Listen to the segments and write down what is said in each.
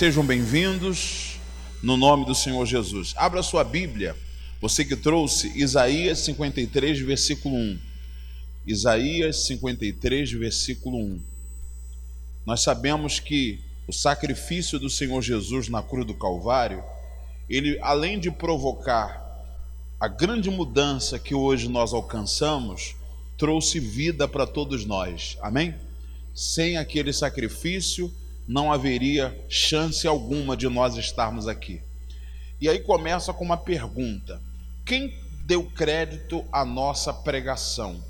Sejam bem-vindos no nome do Senhor Jesus. Abra sua Bíblia, você que trouxe Isaías 53, versículo 1. Isaías 53, versículo 1. Nós sabemos que o sacrifício do Senhor Jesus na cruz do Calvário, ele além de provocar a grande mudança que hoje nós alcançamos, trouxe vida para todos nós. Amém? Sem aquele sacrifício, não haveria chance alguma de nós estarmos aqui. E aí começa com uma pergunta: quem deu crédito à nossa pregação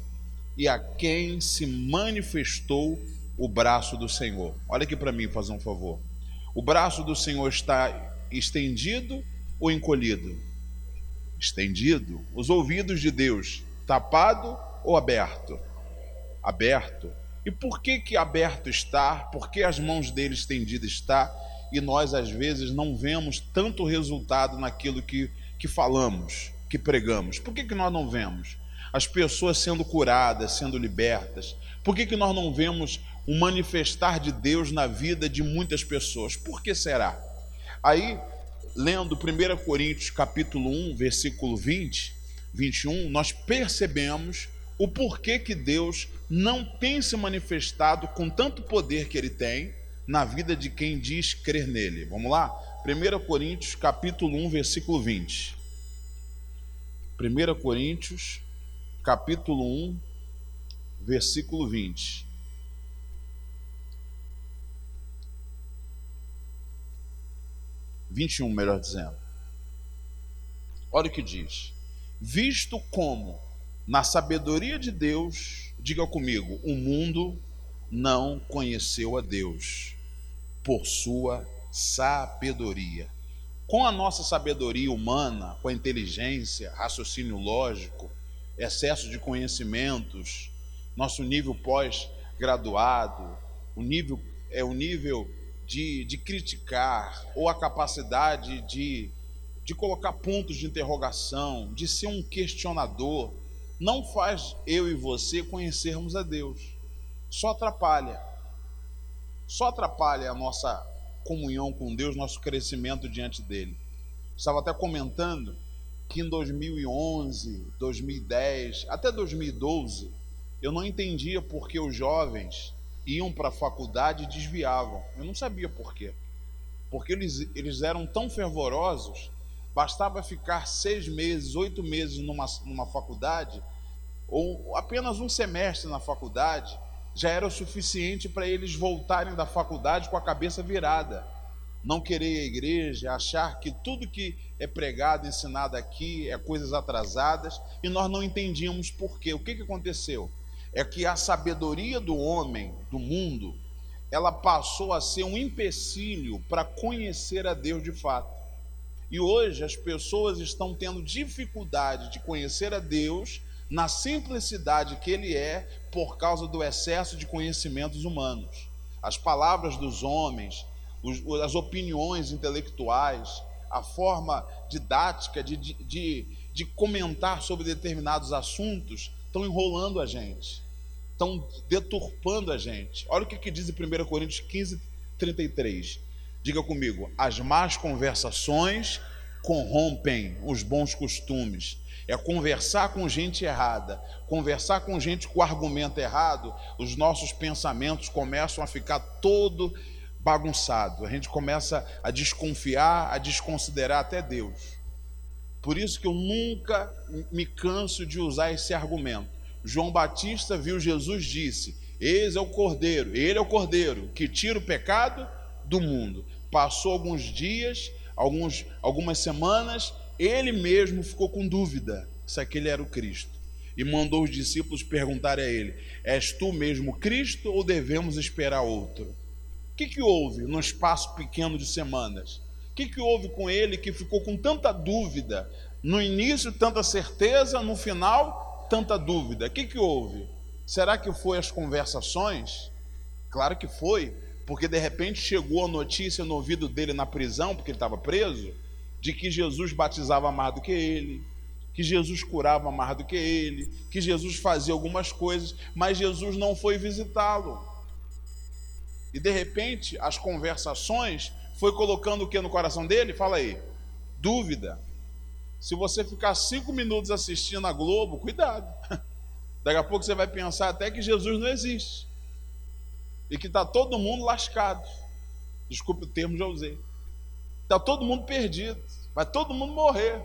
e a quem se manifestou o braço do Senhor? Olha aqui para mim, fazer um favor. O braço do Senhor está estendido ou encolhido? Estendido. Os ouvidos de Deus, tapado ou aberto? Aberto. E por que que aberto está? Por que as mãos dele estendidas está? E nós às vezes não vemos tanto resultado naquilo que, que falamos, que pregamos. Por que que nós não vemos? As pessoas sendo curadas, sendo libertas. Por que que nós não vemos o manifestar de Deus na vida de muitas pessoas? Por que será? Aí, lendo 1 Coríntios capítulo 1, versículo 20, 21, nós percebemos o porquê que Deus não tem se manifestado com tanto poder que ele tem na vida de quem diz crer nele. Vamos lá? 1 Coríntios, capítulo 1, versículo 20. 1 Coríntios, capítulo 1, versículo 20. Vinte e um, melhor dizendo. Olha o que diz. Visto como na sabedoria de Deus, diga comigo, o mundo não conheceu a Deus por sua sabedoria. Com a nossa sabedoria humana, com a inteligência, raciocínio lógico, excesso de conhecimentos, nosso nível pós-graduado, o nível é o nível de, de criticar ou a capacidade de, de colocar pontos de interrogação, de ser um questionador, não faz eu e você conhecermos a Deus. Só atrapalha. Só atrapalha a nossa comunhão com Deus, nosso crescimento diante dele. Estava até comentando que em 2011, 2010, até 2012, eu não entendia por que os jovens iam para a faculdade e desviavam. Eu não sabia por quê. Porque eles, eles eram tão fervorosos Bastava ficar seis meses, oito meses numa, numa faculdade, ou apenas um semestre na faculdade, já era o suficiente para eles voltarem da faculdade com a cabeça virada. Não querer a igreja, achar que tudo que é pregado, ensinado aqui é coisas atrasadas, e nós não entendíamos por quê. O que, que aconteceu? É que a sabedoria do homem, do mundo, ela passou a ser um empecilho para conhecer a Deus de fato. E hoje as pessoas estão tendo dificuldade de conhecer a Deus na simplicidade que Ele é por causa do excesso de conhecimentos humanos. As palavras dos homens, as opiniões intelectuais, a forma didática de, de, de comentar sobre determinados assuntos estão enrolando a gente, estão deturpando a gente. Olha o que, que diz em 1 Coríntios 15, 33. Diga comigo: as más conversações corrompem os bons costumes. É conversar com gente errada, conversar com gente com argumento errado, os nossos pensamentos começam a ficar todo bagunçado. A gente começa a desconfiar, a desconsiderar até Deus. Por isso que eu nunca me canso de usar esse argumento. João Batista viu Jesus disse: Eis é o Cordeiro, ele é o Cordeiro que tira o pecado do mundo. Passou alguns dias, alguns, algumas semanas, ele mesmo ficou com dúvida se aquele era o Cristo. E mandou os discípulos perguntar a ele: És tu mesmo Cristo ou devemos esperar outro? O que, que houve no espaço pequeno de semanas? O que, que houve com ele que ficou com tanta dúvida? No início, tanta certeza, no final, tanta dúvida. O que, que houve? Será que foi as conversações? Claro que foi, porque de repente chegou a notícia no ouvido dele na prisão, porque ele estava preso, de que Jesus batizava mais do que ele, que Jesus curava mais do que ele, que Jesus fazia algumas coisas, mas Jesus não foi visitá-lo. E de repente as conversações foi colocando o que no coração dele? Fala aí. Dúvida. Se você ficar cinco minutos assistindo a Globo, cuidado. Daqui a pouco você vai pensar até que Jesus não existe. E que está todo mundo lascado. Desculpe o termo, já usei. Está todo mundo perdido. Vai todo mundo morrer.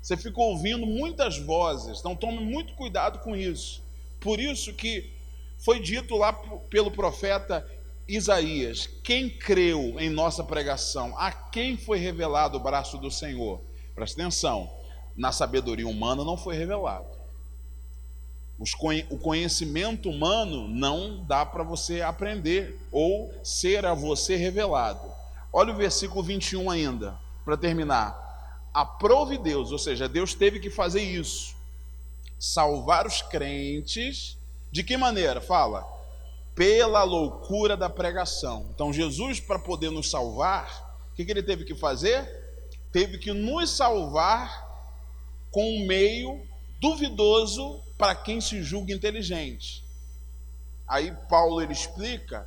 Você fica ouvindo muitas vozes. Então tome muito cuidado com isso. Por isso que foi dito lá pelo profeta Isaías: quem creu em nossa pregação, a quem foi revelado o braço do Senhor? Presta atenção, na sabedoria humana não foi revelado. O conhecimento humano não dá para você aprender ou ser a você revelado. Olha o versículo 21 ainda, para terminar. Aprove Deus, ou seja, Deus teve que fazer isso. Salvar os crentes. De que maneira? Fala. Pela loucura da pregação. Então, Jesus, para poder nos salvar, o que, que ele teve que fazer? Teve que nos salvar com um meio duvidoso para quem se julga inteligente. Aí Paulo ele explica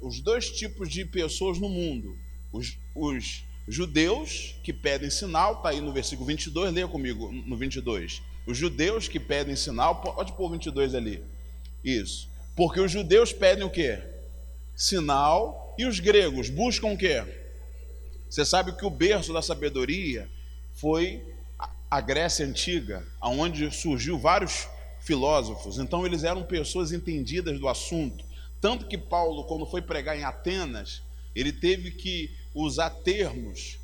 os dois tipos de pessoas no mundo: os, os judeus que pedem sinal, está aí no versículo 22, leia comigo no 22. Os judeus que pedem sinal, pode pôr 22 ali. Isso. Porque os judeus pedem o quê? Sinal. E os gregos buscam o quê? Você sabe que o berço da sabedoria foi a Grécia Antiga, onde surgiu vários filósofos. Então eles eram pessoas entendidas do assunto. Tanto que Paulo, quando foi pregar em Atenas, ele teve que usar termos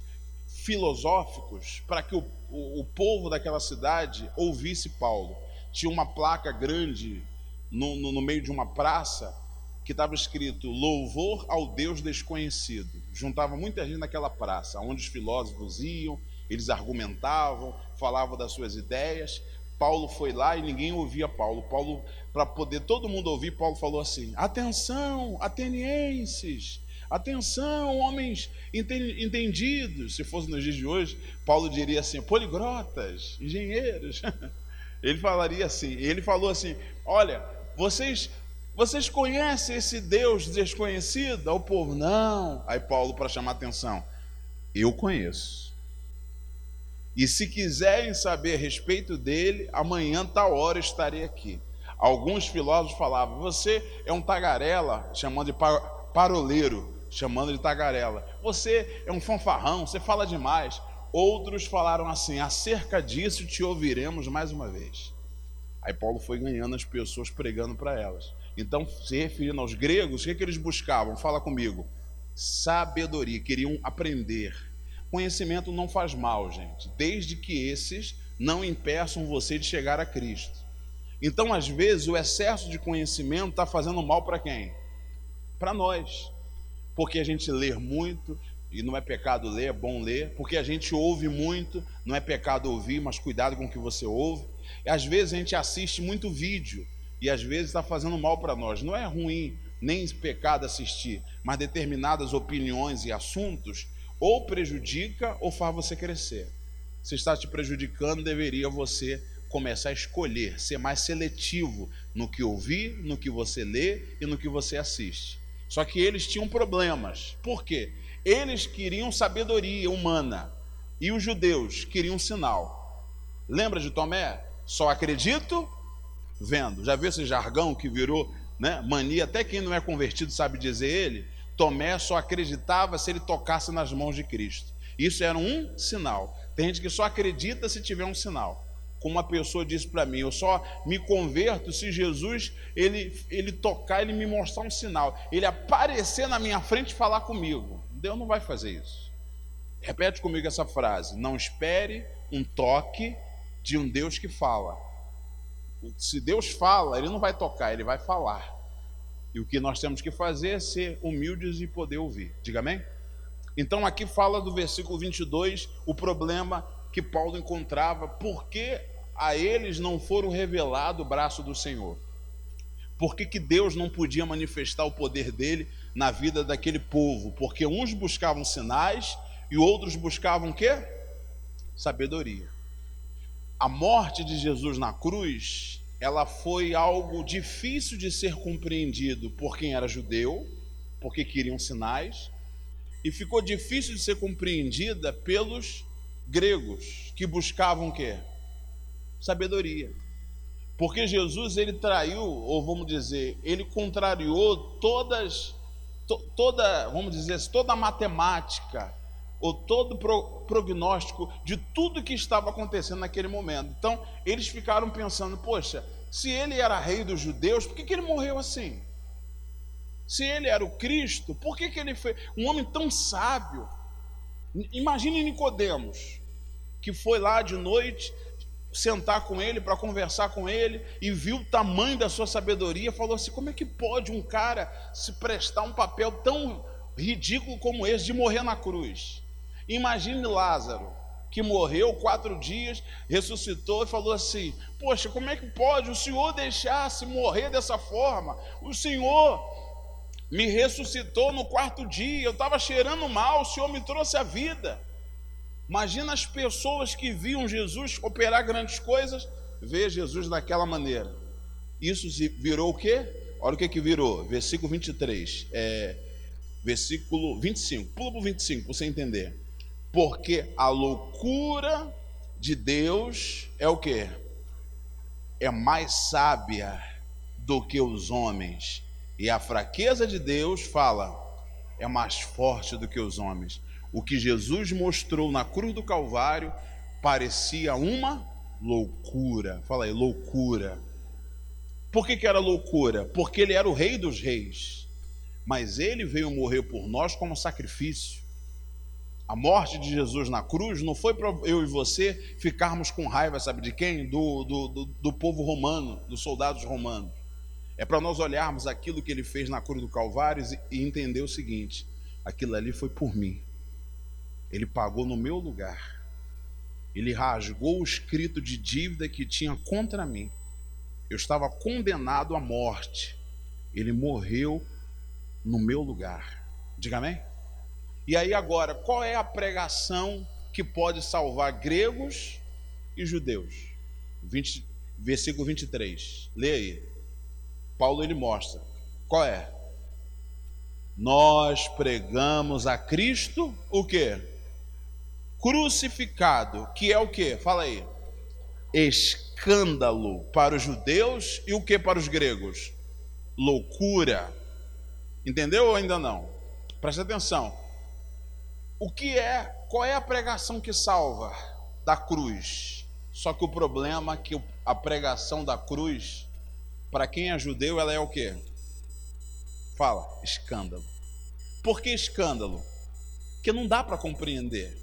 filosóficos para que o, o, o, povo daquela cidade ouvisse Paulo. Tinha uma placa grande no, no, no meio de uma praça que estava escrito louvor ao Deus desconhecido. Juntava muita gente naquela praça, onde os filósofos iam, eles argumentavam, falavam das suas ideias. Paulo foi lá e ninguém ouvia Paulo. Paulo, para poder todo mundo ouvir, Paulo falou assim: atenção, atenienses, atenção, homens entendidos. Se fosse nos dias de hoje, Paulo diria assim: poligrotas, engenheiros. Ele falaria assim. Ele falou assim: olha, vocês vocês conhecem esse Deus desconhecido? Ao povo, não. Aí Paulo, para chamar atenção, eu conheço. E se quiserem saber a respeito dele, amanhã, tal hora, estarei aqui. Alguns filósofos falavam, você é um tagarela, chamando de paroleiro, chamando de tagarela. Você é um fanfarrão, você fala demais. Outros falaram assim, acerca disso te ouviremos mais uma vez. Aí Paulo foi ganhando as pessoas pregando para elas. Então, se referindo aos gregos, o que, que eles buscavam? Fala comigo. Sabedoria, queriam aprender Conhecimento não faz mal, gente, desde que esses não impeçam você de chegar a Cristo. Então, às vezes, o excesso de conhecimento está fazendo mal para quem? Para nós. Porque a gente lê muito, e não é pecado ler, é bom ler. Porque a gente ouve muito, não é pecado ouvir, mas cuidado com o que você ouve. E às vezes a gente assiste muito vídeo, e às vezes está fazendo mal para nós. Não é ruim, nem pecado assistir, mas determinadas opiniões e assuntos ou prejudica ou faz você crescer. Se está te prejudicando, deveria você começar a escolher, ser mais seletivo no que ouvir, no que você lê e no que você assiste. Só que eles tinham problemas. Por quê? Eles queriam sabedoria humana e os judeus queriam sinal. Lembra de Tomé? Só acredito vendo. Já viu esse jargão que virou né, mania? Até quem não é convertido sabe dizer ele. Tomé só acreditava se ele tocasse nas mãos de Cristo. Isso era um sinal. Tem gente que só acredita se tiver um sinal. Como uma pessoa disse para mim, eu só me converto se Jesus ele, ele tocar, ele me mostrar um sinal, ele aparecer na minha frente e falar comigo. Deus não vai fazer isso. Repete comigo essa frase: não espere um toque de um Deus que fala. Se Deus fala, ele não vai tocar, ele vai falar. E o que nós temos que fazer é ser humildes e poder ouvir. Diga amém? Então aqui fala do versículo 22 o problema que Paulo encontrava, por que a eles não foram revelado o braço do Senhor? Por que, que Deus não podia manifestar o poder dele na vida daquele povo? Porque uns buscavam sinais e outros buscavam o quê? Sabedoria. A morte de Jesus na cruz ela foi algo difícil de ser compreendido por quem era judeu, porque queriam sinais, e ficou difícil de ser compreendida pelos gregos que buscavam o quê? Sabedoria. Porque Jesus ele traiu, ou vamos dizer, ele contrariou todas to, toda, vamos dizer, assim, toda a matemática ou todo pro, prognóstico de tudo que estava acontecendo naquele momento. Então, eles ficaram pensando, poxa, se ele era rei dos judeus, por que, que ele morreu assim? Se ele era o Cristo, por que, que ele foi um homem tão sábio? Imagine Nicodemos, que foi lá de noite sentar com ele para conversar com ele e viu o tamanho da sua sabedoria, falou assim: como é que pode um cara se prestar um papel tão ridículo como esse de morrer na cruz? Imagine Lázaro, que morreu quatro dias, ressuscitou e falou assim: Poxa, como é que pode o Senhor deixar-se morrer dessa forma? O Senhor me ressuscitou no quarto dia, eu estava cheirando mal, o Senhor me trouxe a vida. Imagina as pessoas que viam Jesus operar grandes coisas, ver Jesus daquela maneira. Isso virou o quê? Olha o que, que virou, versículo 23, é, versículo 25, pula para o 25 para você entender. Porque a loucura de Deus é o que? É mais sábia do que os homens e a fraqueza de Deus, fala, é mais forte do que os homens. O que Jesus mostrou na cruz do Calvário parecia uma loucura. Fala aí, loucura. Por que, que era loucura? Porque ele era o rei dos reis. Mas ele veio morrer por nós como sacrifício. A morte de Jesus na cruz não foi para eu e você ficarmos com raiva, sabe de quem? Do, do, do, do povo romano, dos soldados romanos. É para nós olharmos aquilo que ele fez na cruz do Calvário e entender o seguinte: aquilo ali foi por mim. Ele pagou no meu lugar. Ele rasgou o escrito de dívida que tinha contra mim. Eu estava condenado à morte. Ele morreu no meu lugar. Diga amém? E aí agora, qual é a pregação que pode salvar gregos e judeus? 20, versículo 23. Leia aí. Paulo ele mostra. Qual é? Nós pregamos a Cristo o quê? Crucificado, que é o quê? Fala aí. Escândalo para os judeus e o que para os gregos? Loucura. Entendeu ou ainda não? Presta atenção. O que é, qual é a pregação que salva da cruz? Só que o problema é que a pregação da cruz para quem é judeu, ela é o quê? Fala, escândalo. Por que escândalo? Porque não dá para compreender.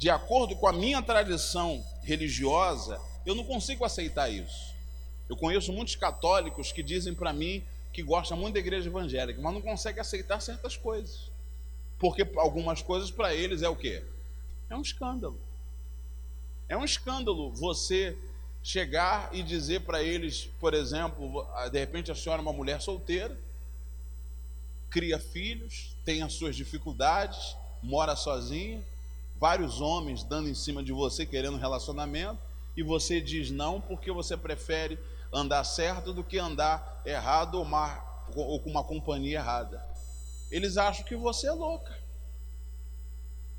De acordo com a minha tradição religiosa, eu não consigo aceitar isso. Eu conheço muitos católicos que dizem para mim que gostam muito da igreja evangélica, mas não conseguem aceitar certas coisas. Porque algumas coisas para eles é o quê? É um escândalo. É um escândalo você chegar e dizer para eles, por exemplo, de repente a senhora é uma mulher solteira, cria filhos, tem as suas dificuldades, mora sozinha, vários homens dando em cima de você querendo relacionamento, e você diz não porque você prefere andar certo do que andar errado ou, mar, ou com uma companhia errada. Eles acham que você é louca.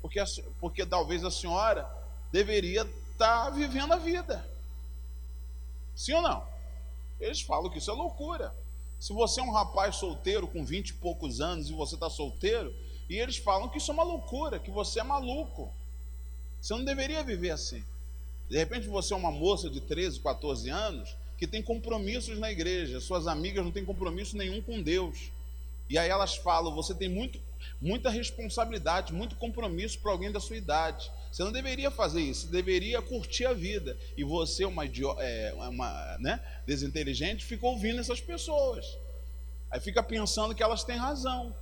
Porque, porque talvez a senhora deveria estar tá vivendo a vida. Sim ou não? Eles falam que isso é loucura. Se você é um rapaz solteiro com 20 e poucos anos e você está solteiro, e eles falam que isso é uma loucura, que você é maluco. Você não deveria viver assim. De repente você é uma moça de 13, 14 anos que tem compromissos na igreja, suas amigas não têm compromisso nenhum com Deus. E aí elas falam: você tem muito, muita responsabilidade, muito compromisso para alguém da sua idade. Você não deveria fazer isso, você deveria curtir a vida. E você, uma, é, uma né, desinteligente, fica ouvindo essas pessoas. Aí fica pensando que elas têm razão.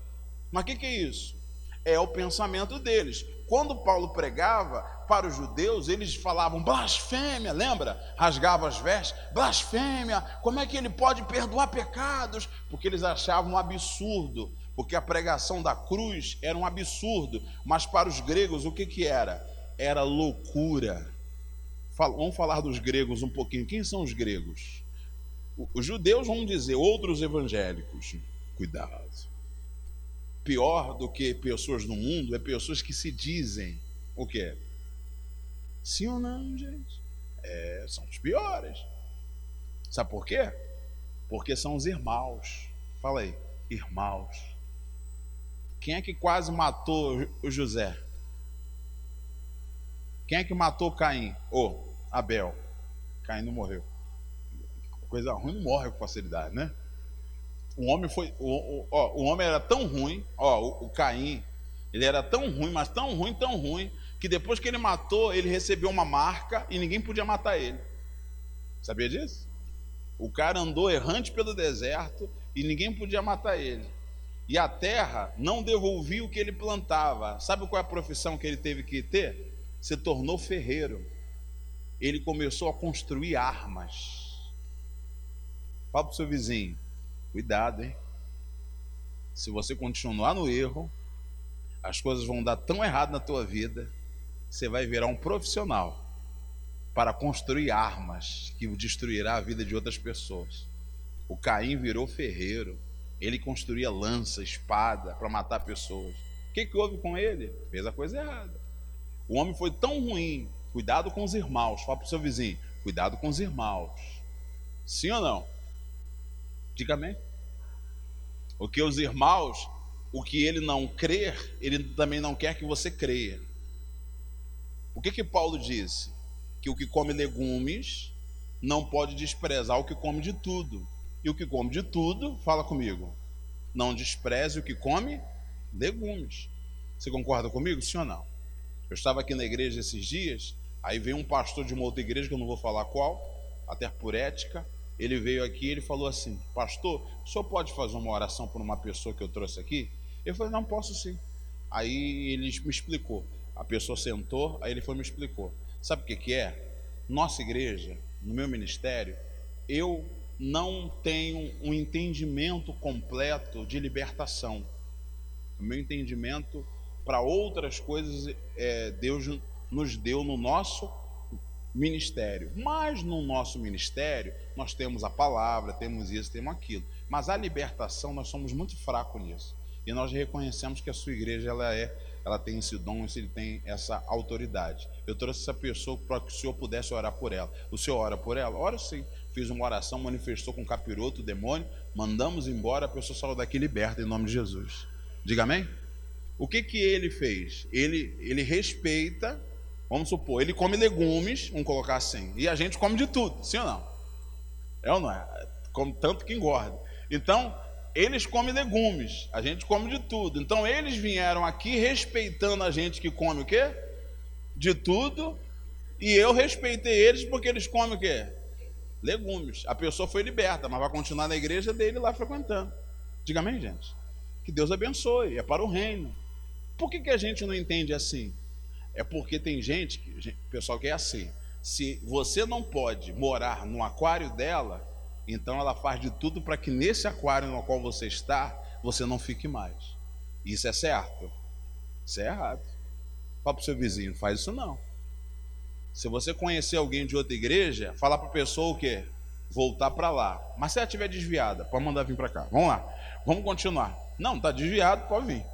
Mas o que, que é isso? É o pensamento deles. Quando Paulo pregava para os judeus, eles falavam blasfêmia, lembra? Rasgavam as vestes, blasfêmia, como é que ele pode perdoar pecados? Porque eles achavam um absurdo, porque a pregação da cruz era um absurdo, mas para os gregos o que, que era? era loucura. Vamos falar dos gregos um pouquinho. Quem são os gregos? Os judeus vão dizer, outros evangélicos, cuidado. Pior do que pessoas no mundo é pessoas que se dizem o quê? Sim ou não, gente? É, são os piores. Sabe por quê? Porque são os irmãos. Fala aí, irmãos. Quem é que quase matou o José? Quem é que matou Caim? Ou oh, Abel. Caim não morreu. Coisa ruim não morre com facilidade, né? O homem foi. O, o, ó, o homem era tão ruim, ó, o, o Caim, ele era tão ruim, mas tão ruim, tão ruim, que depois que ele matou, ele recebeu uma marca e ninguém podia matar ele. Sabia disso? O cara andou errante pelo deserto e ninguém podia matar ele. E a terra não devolvia o que ele plantava. Sabe qual é a profissão que ele teve que ter? Se tornou ferreiro. Ele começou a construir armas. Fala para o seu vizinho: cuidado, hein? Se você continuar no erro, as coisas vão dar tão errado na tua vida, você vai virar um profissional para construir armas que destruirá a vida de outras pessoas. O Caim virou ferreiro, ele construía lança, espada para matar pessoas. O que, que houve com ele? Fez a coisa errada. O homem foi tão ruim. Cuidado com os irmãos. Fala para o seu vizinho: cuidado com os irmãos. Sim ou não? Diga amém. Porque os irmãos, o que ele não crer, ele também não quer que você creia. O que que Paulo disse? Que o que come legumes não pode desprezar o que come de tudo. E o que come de tudo, fala comigo, não despreze o que come legumes. Você concorda comigo, sim ou não? Eu estava aqui na igreja esses dias, aí veio um pastor de uma outra igreja, que eu não vou falar qual, até por ética, ele veio aqui e ele falou assim: Pastor, o senhor pode fazer uma oração por uma pessoa que eu trouxe aqui? Eu falei: Não, posso sim. Aí ele me explicou. A pessoa sentou, aí ele foi me explicou. Sabe o que, que é? Nossa igreja, no meu ministério, eu não tenho um entendimento completo de libertação. O meu entendimento para outras coisas é, Deus nos deu no nosso ministério. Mas no nosso ministério, nós temos a palavra, temos isso, temos aquilo. Mas a libertação, nós somos muito fracos nisso. E nós reconhecemos que a sua igreja ela é, ela tem esse dom, ele tem essa autoridade. Eu trouxe essa pessoa para que o senhor pudesse orar por ela. O senhor ora por ela? Ora sim. Fiz uma oração, manifestou com capiroto, demônio, mandamos embora, a pessoa saiu daqui liberta em nome de Jesus. Diga amém? O que que ele fez? Ele, ele respeita Vamos supor, ele come legumes, vamos colocar assim, e a gente come de tudo, sim ou não? É ou não é? Come tanto que engorda. Então, eles comem legumes, a gente come de tudo. Então, eles vieram aqui respeitando a gente que come o quê? De tudo, e eu respeitei eles porque eles comem o quê? Legumes. A pessoa foi liberta, mas vai continuar na igreja dele lá frequentando. Diga amém, gente? Que Deus abençoe, é para o reino. Por que, que a gente não entende assim? É porque tem gente, pessoal, que é assim. Se você não pode morar no aquário dela, então ela faz de tudo para que nesse aquário no qual você está, você não fique mais. Isso é certo? Isso é errado. Fala para o seu vizinho, faz isso não. Se você conhecer alguém de outra igreja, fala para a pessoa o quê? Voltar para lá. Mas se ela estiver desviada, pode mandar vir para cá. Vamos lá. Vamos continuar. Não, está desviado, pode vir.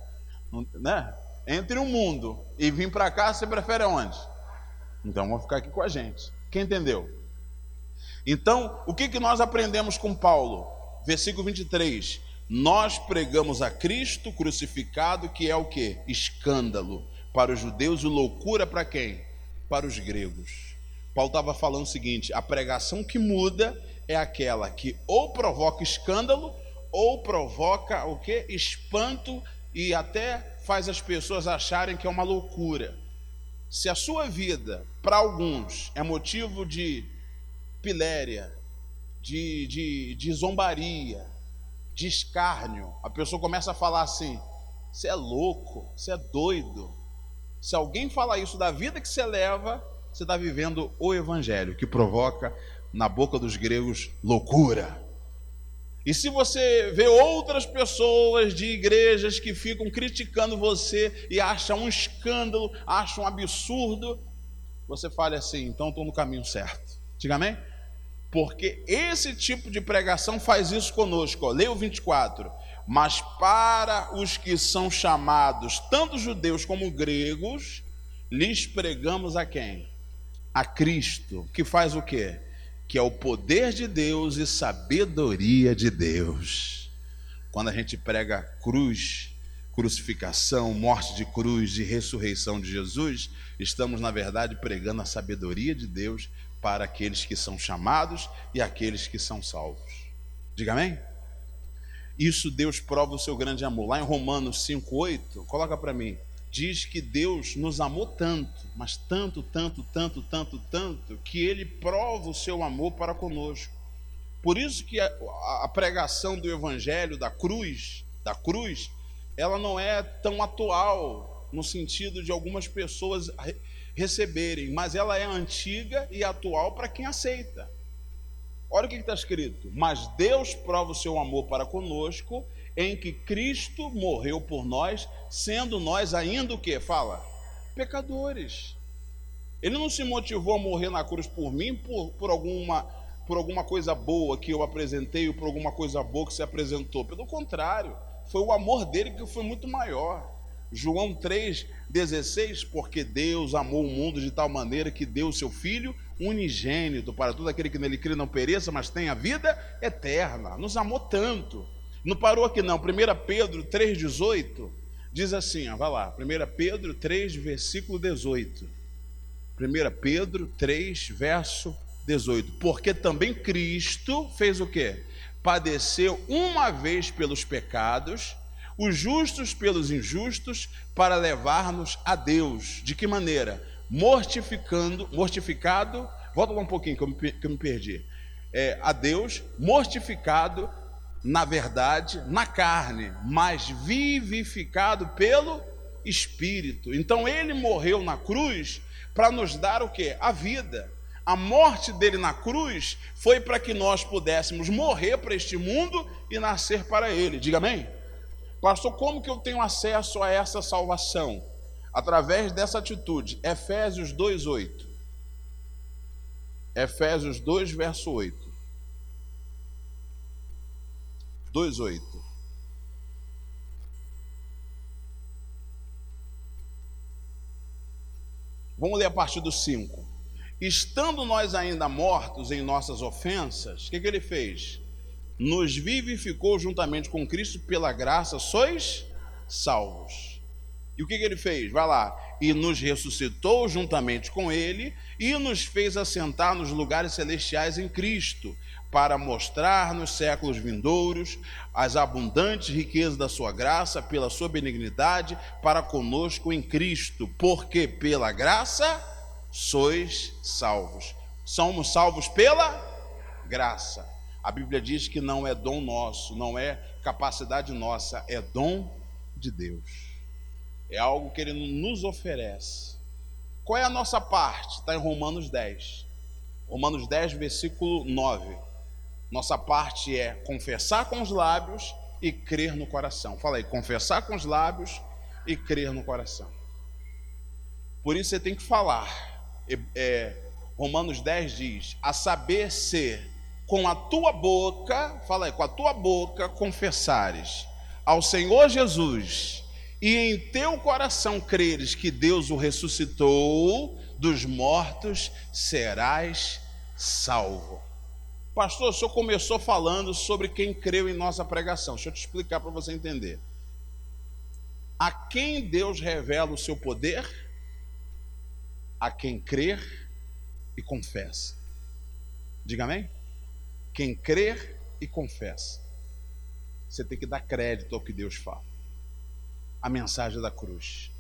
Não, né? Entre o mundo e vir para cá, você prefere aonde? Então vamos ficar aqui com a gente. Quem entendeu? Então, o que, que nós aprendemos com Paulo? Versículo 23. Nós pregamos a Cristo crucificado, que é o que? Escândalo para os judeus e loucura para quem? Para os gregos. Paulo estava falando o seguinte: a pregação que muda é aquela que ou provoca escândalo ou provoca o que? Espanto e até faz as pessoas acharem que é uma loucura. Se a sua vida, para alguns, é motivo de piléria, de, de, de zombaria, de escárnio, a pessoa começa a falar assim: você é louco, você é doido. Se alguém falar isso da vida que você leva, você está vivendo o evangelho, que provoca na boca dos gregos loucura. E se você vê outras pessoas de igrejas que ficam criticando você e acham um escândalo, acham um absurdo, você fale assim, então estou no caminho certo. Diga amém? Porque esse tipo de pregação faz isso conosco. Leia o 24. Mas para os que são chamados, tanto judeus como gregos, lhes pregamos a quem? A Cristo, que faz o quê? Que é o poder de Deus e sabedoria de Deus. Quando a gente prega cruz, crucificação, morte de cruz e ressurreição de Jesus, estamos, na verdade, pregando a sabedoria de Deus para aqueles que são chamados e aqueles que são salvos. Diga amém? Isso Deus prova o seu grande amor. Lá em Romanos 5,8, coloca para mim diz que Deus nos amou tanto, mas tanto, tanto, tanto, tanto, tanto, que Ele prova o seu amor para conosco. Por isso que a, a pregação do Evangelho da cruz, da cruz, ela não é tão atual no sentido de algumas pessoas receberem, mas ela é antiga e atual para quem aceita. Olha o que está escrito: Mas Deus prova o seu amor para conosco em que Cristo morreu por nós, sendo nós ainda o que? Fala, pecadores. Ele não se motivou a morrer na cruz por mim por, por, alguma, por alguma coisa boa que eu apresentei ou por alguma coisa boa que se apresentou. Pelo contrário, foi o amor dele que foi muito maior. João 3,16, porque Deus amou o mundo de tal maneira que deu o seu Filho unigênito para todo aquele que nele crê não pereça, mas tenha vida eterna. Nos amou tanto não parou aqui não. 1 Pedro 3,18 diz assim, ó, vai lá. 1 Pedro 3, versículo 18. 1 Pedro 3, verso 18. Porque também Cristo fez o quê? Padeceu uma vez pelos pecados, os justos pelos injustos, para levar-nos a Deus. De que maneira? Mortificando, mortificado, volta lá um pouquinho que eu me, que eu me perdi. É, a Deus, mortificado na verdade, na carne, mas vivificado pelo Espírito. Então ele morreu na cruz para nos dar o que? A vida. A morte dele na cruz foi para que nós pudéssemos morrer para este mundo e nascer para ele. Diga amém? Pastor, como que eu tenho acesso a essa salvação? Através dessa atitude. Efésios 2:8. Efésios 2 verso 8. 2,8. Vamos ler a partir do 5. Estando nós ainda mortos em nossas ofensas, o que, que ele fez? Nos vivificou juntamente com Cristo, pela graça sois salvos. E o que, que ele fez? Vai lá. E nos ressuscitou juntamente com ele e nos fez assentar nos lugares celestiais em Cristo para mostrar nos séculos vindouros as abundantes riquezas da sua graça, pela sua benignidade para conosco em Cristo, porque pela graça sois salvos. Somos salvos pela graça. A Bíblia diz que não é dom nosso, não é capacidade nossa, é dom de Deus. É algo que Ele nos oferece. Qual é a nossa parte? Está em Romanos 10. Romanos 10, versículo 9. Nossa parte é confessar com os lábios e crer no coração. Fala aí, confessar com os lábios e crer no coração. Por isso você tem que falar. É, Romanos 10 diz: a saber ser com a tua boca, fala aí, com a tua boca confessares ao Senhor Jesus e em teu coração creres que Deus o ressuscitou dos mortos, serás salvo. Pastor, o senhor começou falando sobre quem creu em nossa pregação. Deixa eu te explicar para você entender. A quem Deus revela o seu poder? A quem crer e confessa. Diga amém? Quem crer e confessa. Você tem que dar crédito ao que Deus fala. A mensagem da cruz.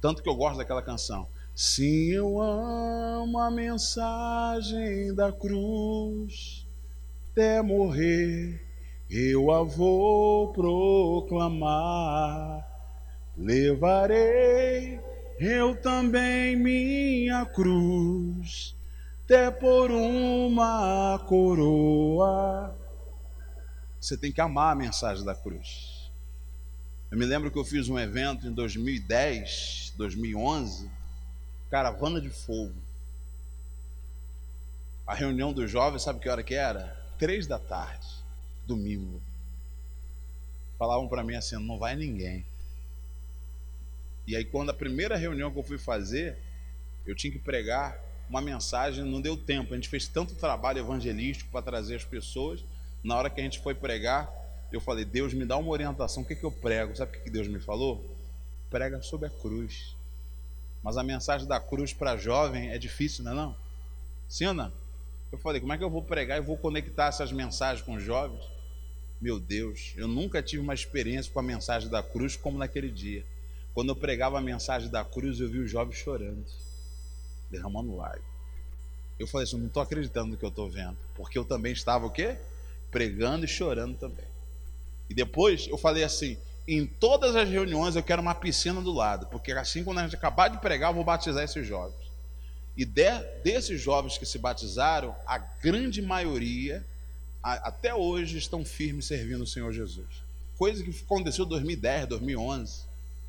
Tanto que eu gosto daquela canção. Sim, eu amo a mensagem da cruz, até morrer eu a vou proclamar. Levarei eu também minha cruz, até por uma coroa. Você tem que amar a mensagem da cruz. Eu me lembro que eu fiz um evento em 2010, 2011 caravana de fogo. A reunião dos jovens, sabe que hora que era? Três da tarde, domingo. falavam para mim assim: não vai ninguém. E aí, quando a primeira reunião que eu fui fazer, eu tinha que pregar uma mensagem, não deu tempo. A gente fez tanto trabalho evangelístico para trazer as pessoas. Na hora que a gente foi pregar, eu falei: Deus, me dá uma orientação. O que, que eu prego? Sabe o que Deus me falou? Prega sobre a cruz. Mas a mensagem da cruz para jovem é difícil, não é? Não? Sim ou não? Eu falei: como é que eu vou pregar e vou conectar essas mensagens com os jovens? Meu Deus, eu nunca tive uma experiência com a mensagem da cruz como naquele dia. Quando eu pregava a mensagem da cruz, eu vi os jovens chorando, derramando lágrimas. Eu falei assim, não estou acreditando no que eu estou vendo, porque eu também estava o quê? Pregando e chorando também. E depois eu falei assim, em todas as reuniões eu quero uma piscina do lado, porque assim quando a gente acabar de pregar, eu vou batizar esses jovens. E de, desses jovens que se batizaram, a grande maioria, a, até hoje, estão firmes servindo o Senhor Jesus. Coisa que aconteceu em 2010, 2011.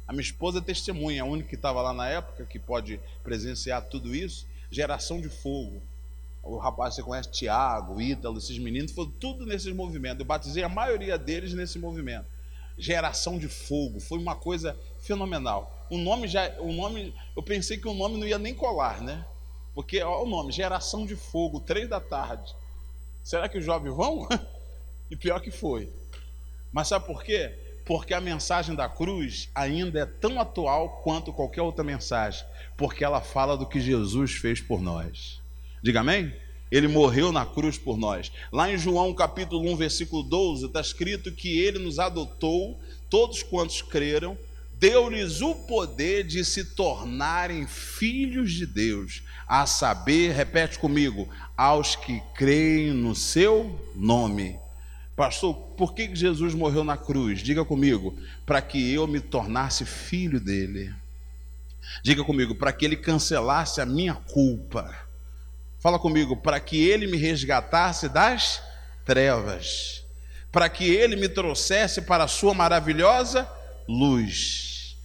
A minha esposa é testemunha, a única que estava lá na época, que pode presenciar tudo isso. Geração de fogo. O rapaz, você conhece Tiago, Ítalo, esses meninos, foi tudo nesses movimentos. Eu batizei a maioria deles nesse movimento. Geração de fogo, foi uma coisa fenomenal. O nome já, o nome, eu pensei que o nome não ia nem colar, né? Porque olha o nome, Geração de Fogo, três da tarde. Será que os jovens vão? e pior que foi. Mas sabe por quê? porque a mensagem da cruz ainda é tão atual quanto qualquer outra mensagem, porque ela fala do que Jesus fez por nós. Diga amém? Ele morreu na cruz por nós. Lá em João capítulo 1, versículo 12, está escrito que ele nos adotou, todos quantos creram, deu-lhes o poder de se tornarem filhos de Deus, a saber, repete comigo, aos que creem no seu nome. Pastor, por que Jesus morreu na cruz? Diga comigo, para que eu me tornasse filho dele. Diga comigo, para que ele cancelasse a minha culpa. Fala comigo, para que ele me resgatasse das trevas. Para que ele me trouxesse para a sua maravilhosa luz.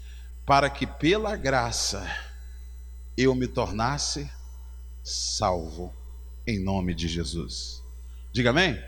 Para que pela graça eu me tornasse salvo. Em nome de Jesus. Diga amém.